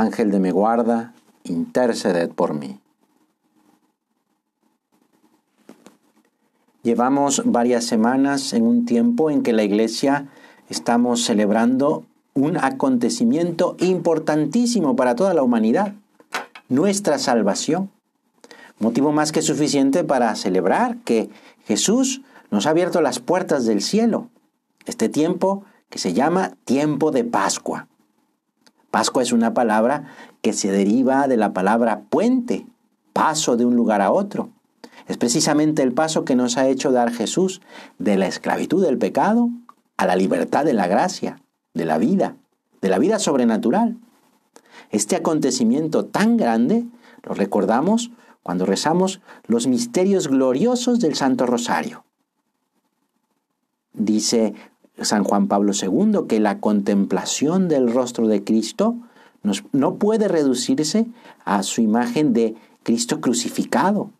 Ángel de mi guarda, interceded por mí. Llevamos varias semanas en un tiempo en que la Iglesia estamos celebrando un acontecimiento importantísimo para toda la humanidad, nuestra salvación. Motivo más que suficiente para celebrar que Jesús nos ha abierto las puertas del cielo. Este tiempo que se llama tiempo de Pascua. Pascua es una palabra que se deriva de la palabra puente, paso de un lugar a otro. Es precisamente el paso que nos ha hecho dar Jesús de la esclavitud del pecado a la libertad de la gracia, de la vida, de la vida sobrenatural. Este acontecimiento tan grande lo recordamos cuando rezamos los misterios gloriosos del Santo Rosario. Dice San Juan Pablo II que la contemplación del rostro de Cristo no puede reducirse a su imagen de Cristo crucificado,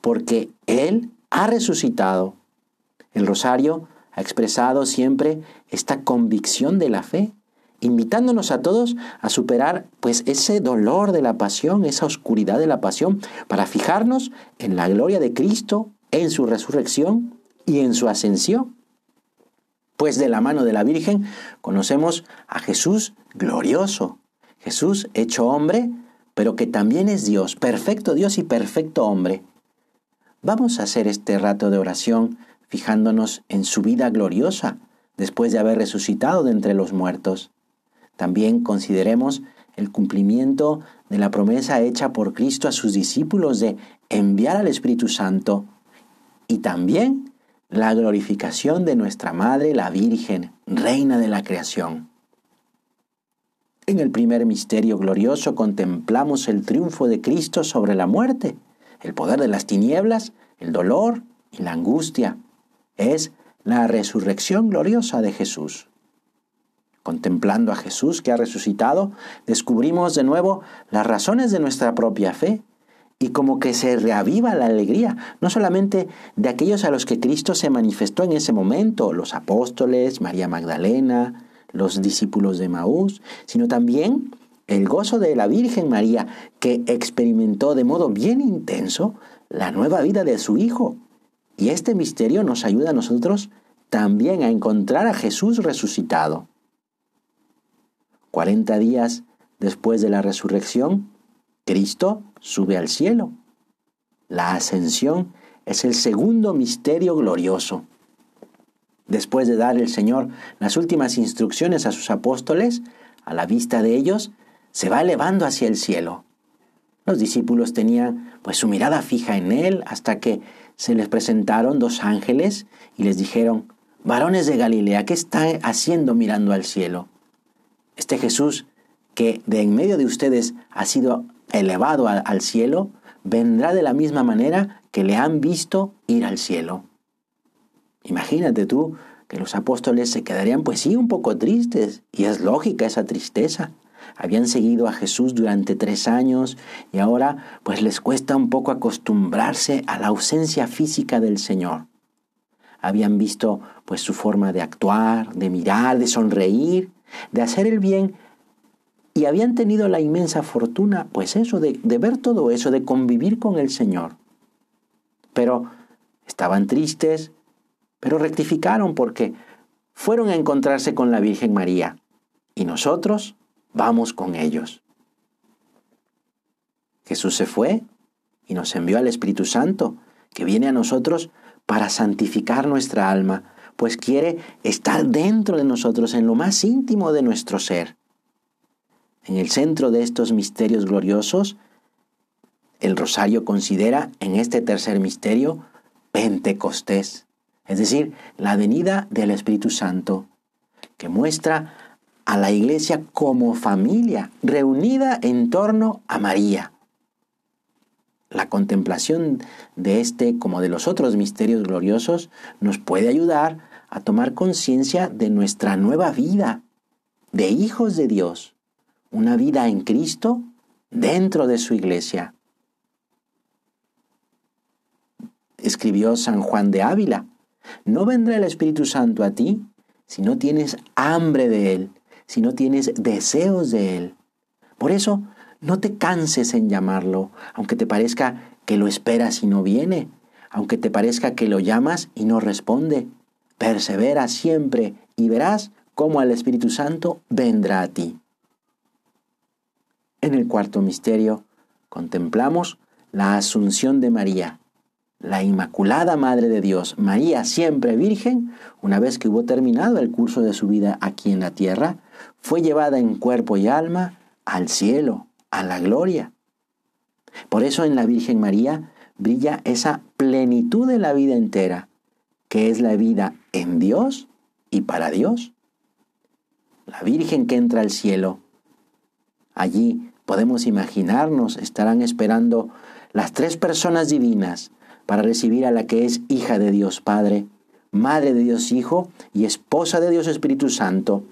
porque Él ha resucitado. El rosario ha expresado siempre esta convicción de la fe, invitándonos a todos a superar pues ese dolor de la pasión, esa oscuridad de la pasión, para fijarnos en la gloria de Cristo, en su resurrección y en su ascensión. Pues de la mano de la Virgen conocemos a Jesús glorioso, Jesús hecho hombre, pero que también es Dios, perfecto Dios y perfecto hombre. Vamos a hacer este rato de oración fijándonos en su vida gloriosa después de haber resucitado de entre los muertos. También consideremos el cumplimiento de la promesa hecha por Cristo a sus discípulos de enviar al Espíritu Santo y también la glorificación de nuestra Madre, la Virgen, Reina de la creación. En el primer misterio glorioso contemplamos el triunfo de Cristo sobre la muerte, el poder de las tinieblas, el dolor y la angustia. Es la resurrección gloriosa de Jesús. Contemplando a Jesús que ha resucitado, descubrimos de nuevo las razones de nuestra propia fe y como que se reaviva la alegría, no solamente de aquellos a los que Cristo se manifestó en ese momento, los apóstoles, María Magdalena, los discípulos de Maús, sino también el gozo de la Virgen María, que experimentó de modo bien intenso la nueva vida de su Hijo. Y este misterio nos ayuda a nosotros también a encontrar a Jesús resucitado. Cuarenta días después de la resurrección, Cristo sube al cielo. La ascensión es el segundo misterio glorioso. Después de dar el Señor las últimas instrucciones a sus apóstoles, a la vista de ellos, se va elevando hacia el cielo. Los discípulos tenían pues su mirada fija en él hasta que se les presentaron dos ángeles y les dijeron, varones de Galilea, ¿qué están haciendo mirando al cielo? Este Jesús que de en medio de ustedes ha sido elevado al cielo, vendrá de la misma manera que le han visto ir al cielo. Imagínate tú que los apóstoles se quedarían pues sí un poco tristes, y es lógica esa tristeza. Habían seguido a Jesús durante tres años y ahora pues les cuesta un poco acostumbrarse a la ausencia física del Señor. Habían visto pues su forma de actuar, de mirar, de sonreír, de hacer el bien y habían tenido la inmensa fortuna, pues eso, de, ver todo eso, de convivir con el Señor. Pero estaban tristes, pero rectificaron porque fueron a encontrarse con la Virgen María y nosotros vamos con ellos. Jesús se fue y nos envió al Espíritu Santo, que viene a nosotros para santificar nuestra alma, pues quiere estar dentro de nosotros, en lo más íntimo de nuestro ser. En el centro de estos misterios gloriosos, el rosario considera en este tercer misterio Pentecostés, es decir, la venida del Espíritu Santo, que muestra a la iglesia como familia, reunida en torno a María. La contemplación de este, como de los otros misterios gloriosos, nos puede ayudar a tomar conciencia de nuestra nueva vida, de hijos de Dios, una vida en Cristo dentro de su iglesia. Escribió San Juan de Ávila, no vendrá el Espíritu Santo a ti si no tienes hambre de Él, si no tienes deseos de Él. Por eso, no te canses en llamarlo, aunque te parezca que lo esperas y no viene, aunque te parezca que lo llamas y no responde. Persevera siempre y verás cómo el Espíritu Santo vendrá a ti. En el cuarto misterio contemplamos la asunción de María, la Inmaculada Madre de Dios, María siempre Virgen, una vez que hubo terminado el curso de su vida aquí en la tierra, fue llevada en cuerpo y alma al cielo, a la gloria. Por eso en la Virgen María brilla esa plenitud de la vida entera, que es la vida en Dios y para Dios. La Virgen que entra al cielo, allí podemos imaginarnos, estarán esperando las tres personas divinas para recibir a la que es hija de Dios Padre, madre de Dios Hijo y esposa de Dios Espíritu Santo.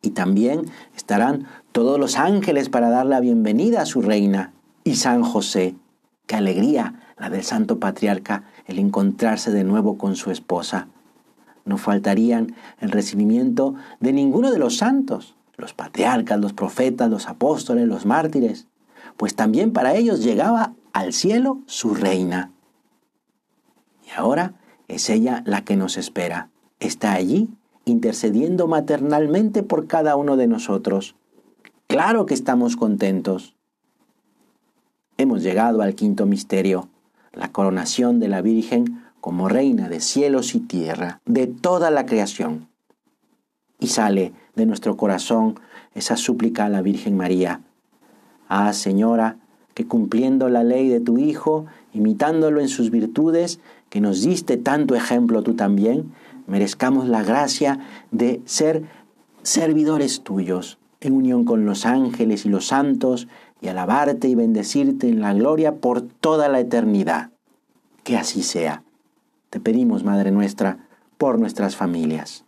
Y también estarán todos los ángeles para dar la bienvenida a su reina. Y San José, qué alegría la del Santo Patriarca el encontrarse de nuevo con su esposa. No faltarían el recibimiento de ninguno de los santos, los patriarcas, los profetas, los apóstoles, los mártires, pues también para ellos llegaba al cielo su reina. Y ahora es ella la que nos espera. Está allí intercediendo maternalmente por cada uno de nosotros. Claro que estamos contentos. Hemos llegado al quinto misterio, la coronación de la Virgen como reina de cielos y tierra, de toda la creación. Y sale de nuestro corazón esa súplica a la Virgen María. Ah, Señora, que cumpliendo la ley de tu Hijo, imitándolo en sus virtudes, que nos diste tanto ejemplo tú también, merezcamos la gracia de ser servidores tuyos, en unión con los ángeles y los santos, y alabarte y bendecirte en la gloria por toda la eternidad. Que así sea. Te pedimos, Madre nuestra, por nuestras familias.